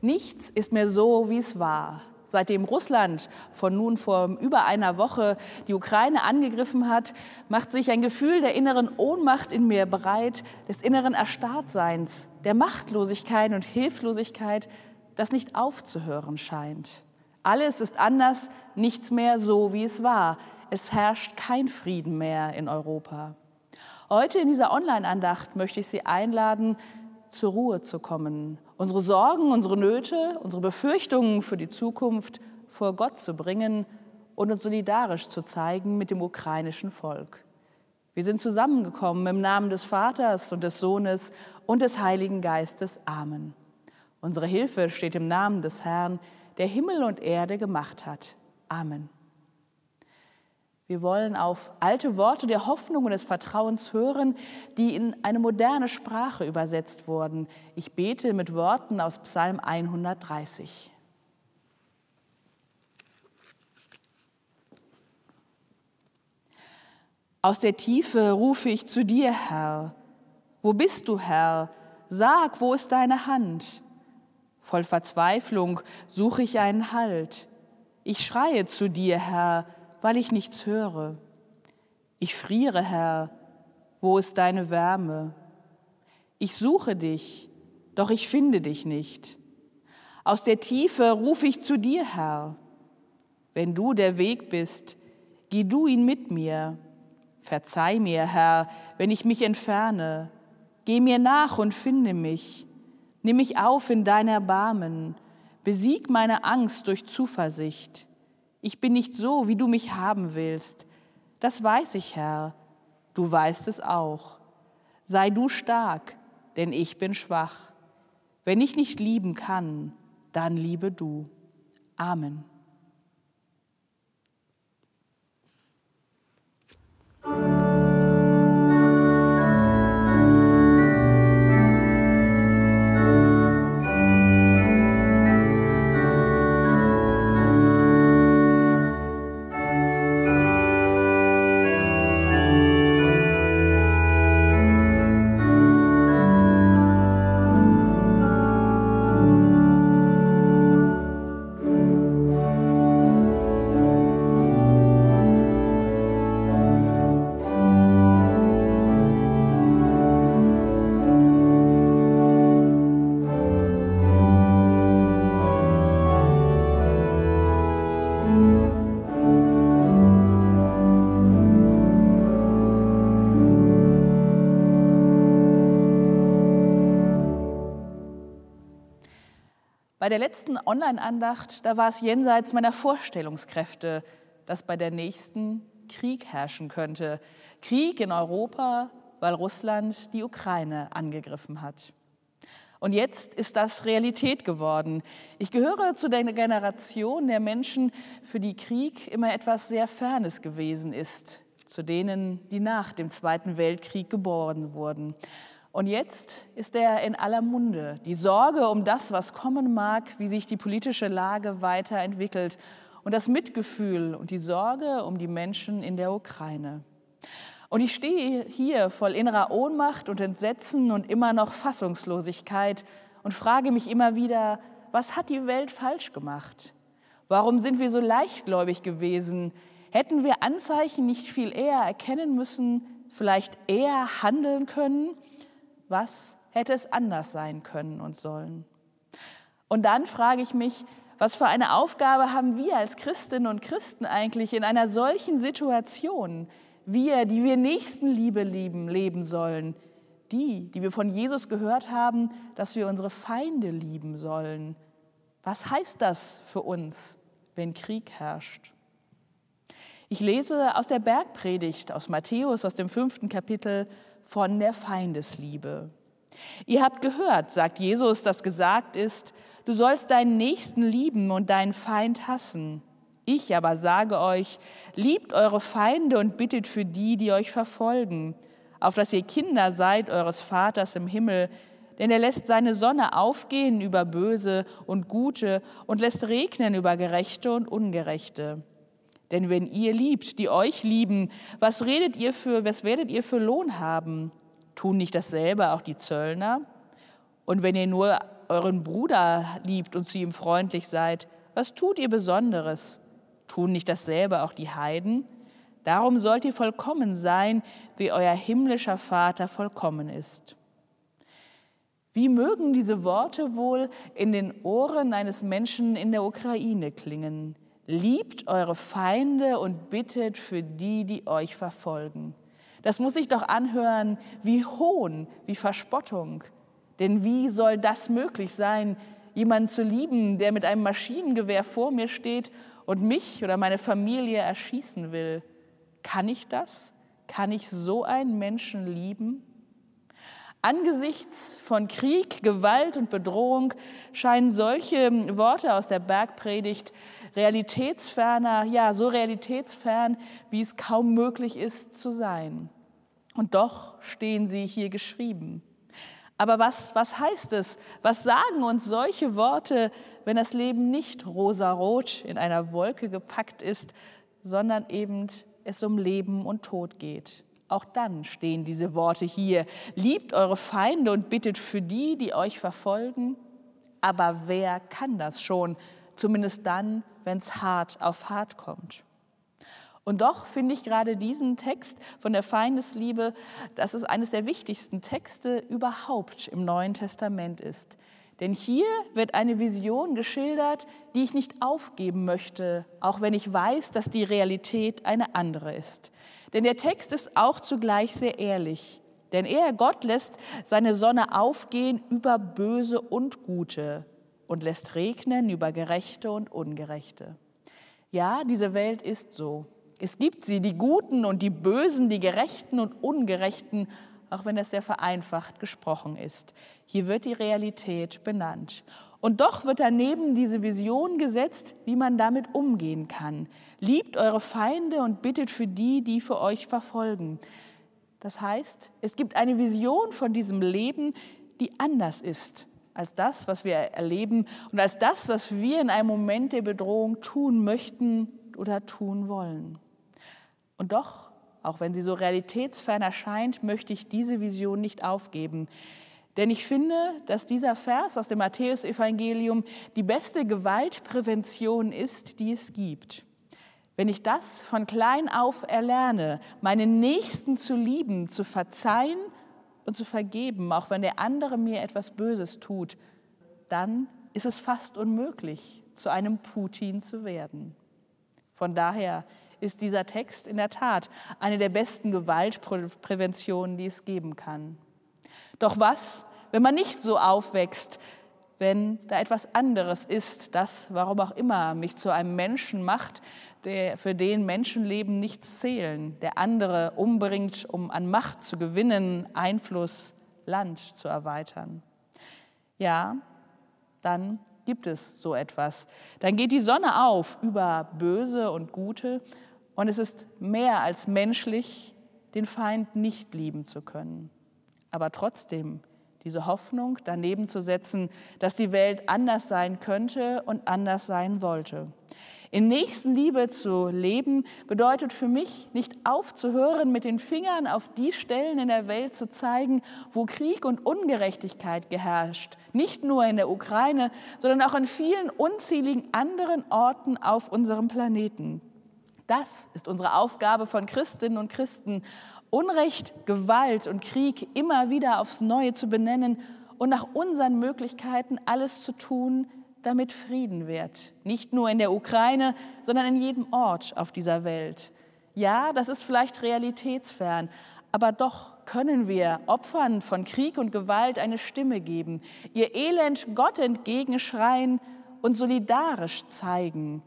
Nichts ist mehr so, wie es war. Seitdem Russland von nun vor über einer Woche die Ukraine angegriffen hat, macht sich ein Gefühl der inneren Ohnmacht in mir bereit, des inneren Erstarrtseins, der Machtlosigkeit und Hilflosigkeit, das nicht aufzuhören scheint. Alles ist anders, nichts mehr so, wie es war. Es herrscht kein Frieden mehr in Europa. Heute in dieser Online-Andacht möchte ich Sie einladen, zur Ruhe zu kommen, unsere Sorgen, unsere Nöte, unsere Befürchtungen für die Zukunft vor Gott zu bringen und uns solidarisch zu zeigen mit dem ukrainischen Volk. Wir sind zusammengekommen im Namen des Vaters und des Sohnes und des Heiligen Geistes. Amen. Unsere Hilfe steht im Namen des Herrn, der Himmel und Erde gemacht hat. Amen. Wir wollen auf alte Worte der Hoffnung und des Vertrauens hören, die in eine moderne Sprache übersetzt wurden. Ich bete mit Worten aus Psalm 130. Aus der Tiefe rufe ich zu dir, Herr. Wo bist du, Herr? Sag, wo ist deine Hand? Voll Verzweiflung suche ich einen Halt. Ich schreie zu dir, Herr weil ich nichts höre. Ich friere, Herr, wo ist deine Wärme? Ich suche dich, doch ich finde dich nicht. Aus der Tiefe rufe ich zu dir, Herr. Wenn du der Weg bist, geh du ihn mit mir. Verzeih mir, Herr, wenn ich mich entferne. Geh mir nach und finde mich. Nimm mich auf in dein Erbarmen. Besieg meine Angst durch Zuversicht. Ich bin nicht so, wie du mich haben willst. Das weiß ich, Herr. Du weißt es auch. Sei du stark, denn ich bin schwach. Wenn ich nicht lieben kann, dann liebe du. Amen. Bei der letzten Online-Andacht, da war es jenseits meiner Vorstellungskräfte, dass bei der nächsten Krieg herrschen könnte. Krieg in Europa, weil Russland die Ukraine angegriffen hat. Und jetzt ist das Realität geworden. Ich gehöre zu der Generation der Menschen, für die Krieg immer etwas sehr Fernes gewesen ist, zu denen, die nach dem Zweiten Weltkrieg geboren wurden. Und jetzt ist er in aller Munde. Die Sorge um das, was kommen mag, wie sich die politische Lage weiterentwickelt und das Mitgefühl und die Sorge um die Menschen in der Ukraine. Und ich stehe hier voll innerer Ohnmacht und Entsetzen und immer noch Fassungslosigkeit und frage mich immer wieder, was hat die Welt falsch gemacht? Warum sind wir so leichtgläubig gewesen? Hätten wir Anzeichen nicht viel eher erkennen müssen, vielleicht eher handeln können? Was hätte es anders sein können und sollen? Und dann frage ich mich, was für eine Aufgabe haben wir als Christinnen und Christen eigentlich in einer solchen Situation? Wir, die wir Nächstenliebe lieben, leben sollen. Die, die wir von Jesus gehört haben, dass wir unsere Feinde lieben sollen. Was heißt das für uns, wenn Krieg herrscht? Ich lese aus der Bergpredigt aus Matthäus aus dem fünften Kapitel von der Feindesliebe. Ihr habt gehört, sagt Jesus, dass gesagt ist, du sollst deinen Nächsten lieben und deinen Feind hassen. Ich aber sage euch, liebt eure Feinde und bittet für die, die euch verfolgen, auf dass ihr Kinder seid eures Vaters im Himmel, denn er lässt seine Sonne aufgehen über Böse und Gute und lässt regnen über Gerechte und Ungerechte. Denn wenn ihr liebt, die euch lieben, was redet ihr für, was werdet ihr für Lohn haben? Tun nicht dasselbe auch die Zöllner? Und wenn ihr nur euren Bruder liebt und zu ihm freundlich seid, was tut ihr Besonderes? Tun nicht dasselbe auch die Heiden? Darum sollt ihr vollkommen sein, wie euer himmlischer Vater vollkommen ist. Wie mögen diese Worte wohl in den Ohren eines Menschen in der Ukraine klingen? Liebt eure Feinde und bittet für die, die euch verfolgen. Das muss sich doch anhören wie Hohn, wie Verspottung. Denn wie soll das möglich sein, jemanden zu lieben, der mit einem Maschinengewehr vor mir steht und mich oder meine Familie erschießen will? Kann ich das? Kann ich so einen Menschen lieben? Angesichts von Krieg, Gewalt und Bedrohung scheinen solche Worte aus der Bergpredigt realitätsferner, ja, so realitätsfern, wie es kaum möglich ist zu sein. Und doch stehen sie hier geschrieben. Aber was, was heißt es? Was sagen uns solche Worte, wenn das Leben nicht rosarot in einer Wolke gepackt ist, sondern eben es um Leben und Tod geht? Auch dann stehen diese Worte hier. Liebt eure Feinde und bittet für die, die euch verfolgen. Aber wer kann das schon? Zumindest dann, wenn es hart auf hart kommt. Und doch finde ich gerade diesen Text von der Feindesliebe, dass es eines der wichtigsten Texte überhaupt im Neuen Testament ist. Denn hier wird eine Vision geschildert, die ich nicht aufgeben möchte, auch wenn ich weiß, dass die Realität eine andere ist. Denn der Text ist auch zugleich sehr ehrlich. Denn er, Gott, lässt seine Sonne aufgehen über Böse und Gute und lässt regnen über Gerechte und Ungerechte. Ja, diese Welt ist so. Es gibt sie, die Guten und die Bösen, die Gerechten und Ungerechten, auch wenn das sehr vereinfacht gesprochen ist. Hier wird die Realität benannt. Und doch wird daneben diese Vision gesetzt, wie man damit umgehen kann. Liebt eure Feinde und bittet für die, die für euch verfolgen. Das heißt, es gibt eine Vision von diesem Leben, die anders ist als das, was wir erleben und als das, was wir in einem Moment der Bedrohung tun möchten oder tun wollen. Und doch, auch wenn sie so realitätsfern erscheint, möchte ich diese Vision nicht aufgeben. Denn ich finde, dass dieser Vers aus dem Matthäusevangelium die beste Gewaltprävention ist, die es gibt. Wenn ich das von klein auf erlerne, meinen Nächsten zu lieben, zu verzeihen und zu vergeben, auch wenn der andere mir etwas Böses tut, dann ist es fast unmöglich, zu einem Putin zu werden. Von daher ist dieser Text in der Tat eine der besten Gewaltpräventionen, die es geben kann. Doch was, wenn man nicht so aufwächst, wenn da etwas anderes ist, das, warum auch immer, mich zu einem Menschen macht, der, für den Menschenleben nichts zählen, der andere umbringt, um an Macht zu gewinnen, Einfluss, Land zu erweitern. Ja, dann gibt es so etwas. Dann geht die Sonne auf über Böse und Gute und es ist mehr als menschlich, den Feind nicht lieben zu können. Aber trotzdem diese Hoffnung daneben zu setzen, dass die Welt anders sein könnte und anders sein wollte. In Nächstenliebe zu leben bedeutet für mich, nicht aufzuhören, mit den Fingern auf die Stellen in der Welt zu zeigen, wo Krieg und Ungerechtigkeit geherrscht. Nicht nur in der Ukraine, sondern auch an vielen unzähligen anderen Orten auf unserem Planeten. Das ist unsere Aufgabe von Christinnen und Christen, Unrecht, Gewalt und Krieg immer wieder aufs Neue zu benennen und nach unseren Möglichkeiten alles zu tun, damit Frieden wird. Nicht nur in der Ukraine, sondern in jedem Ort auf dieser Welt. Ja, das ist vielleicht realitätsfern, aber doch können wir Opfern von Krieg und Gewalt eine Stimme geben, ihr Elend Gott entgegenschreien und solidarisch zeigen.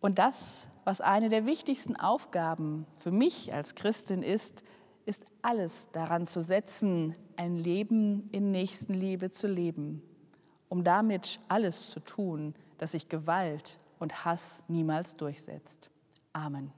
Und das was eine der wichtigsten Aufgaben für mich als Christin ist, ist alles daran zu setzen, ein Leben in Nächstenliebe zu leben, um damit alles zu tun, dass sich Gewalt und Hass niemals durchsetzt. Amen.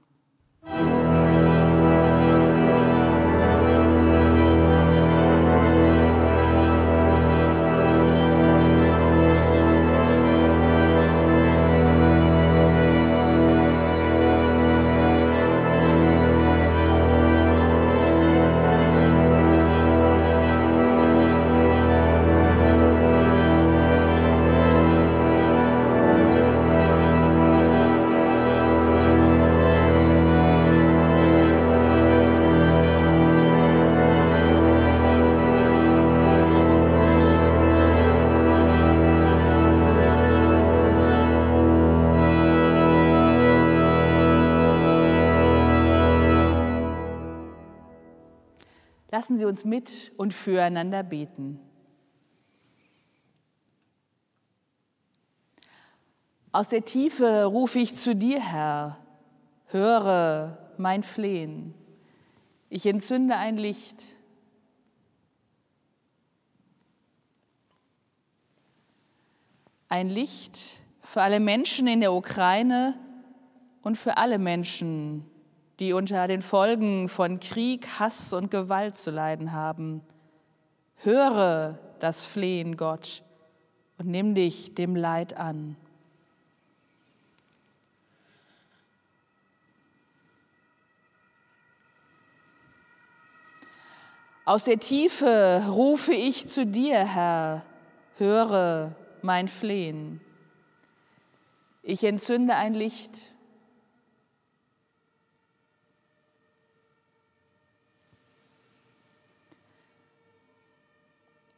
Lassen Sie uns mit und füreinander beten. Aus der Tiefe rufe ich zu dir, Herr, höre mein Flehen. Ich entzünde ein Licht. Ein Licht für alle Menschen in der Ukraine und für alle Menschen, die unter den Folgen von Krieg, Hass und Gewalt zu leiden haben. Höre das Flehen, Gott, und nimm dich dem Leid an. Aus der Tiefe rufe ich zu dir, Herr, höre mein Flehen. Ich entzünde ein Licht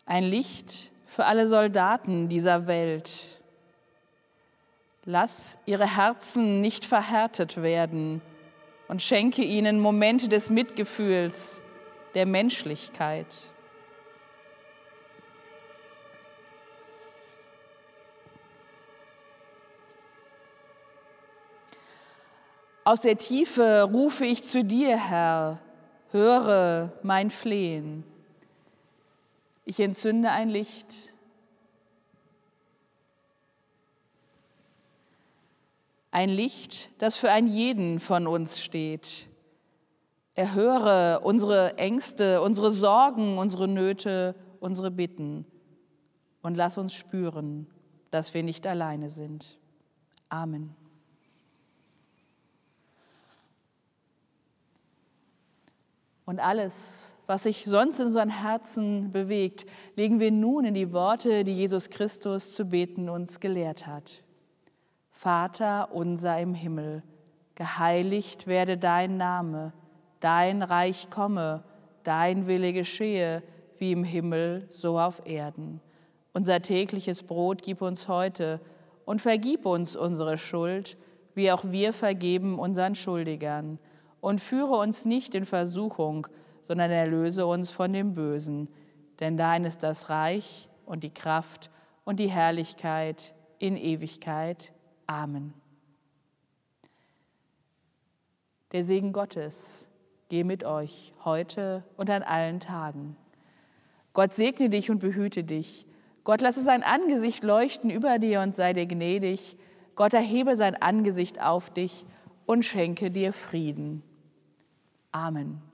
ein Licht für alle Soldaten dieser Welt. Lass ihre Herzen nicht verhärtet werden und schenke ihnen Momente des Mitgefühls, der Menschlichkeit. Aus der Tiefe rufe ich zu dir, Herr, höre mein Flehen. Ich entzünde ein Licht. Ein Licht, das für einen jeden von uns steht. Erhöre unsere Ängste, unsere Sorgen, unsere Nöte, unsere Bitten und lass uns spüren, dass wir nicht alleine sind. Amen. Und alles, was sich sonst in unseren Herzen bewegt, legen wir nun in die Worte, die Jesus Christus zu beten uns gelehrt hat. Vater unser im Himmel, geheiligt werde dein Name, dein Reich komme, dein Wille geschehe, wie im Himmel, so auf Erden. Unser tägliches Brot gib uns heute und vergib uns unsere Schuld, wie auch wir vergeben unseren Schuldigern. Und führe uns nicht in Versuchung, sondern erlöse uns von dem Bösen. Denn dein ist das Reich und die Kraft und die Herrlichkeit in Ewigkeit. Amen. Der Segen Gottes gehe mit euch heute und an allen Tagen. Gott segne dich und behüte dich. Gott lasse sein Angesicht leuchten über dir und sei dir gnädig. Gott erhebe sein Angesicht auf dich und schenke dir Frieden. Amen.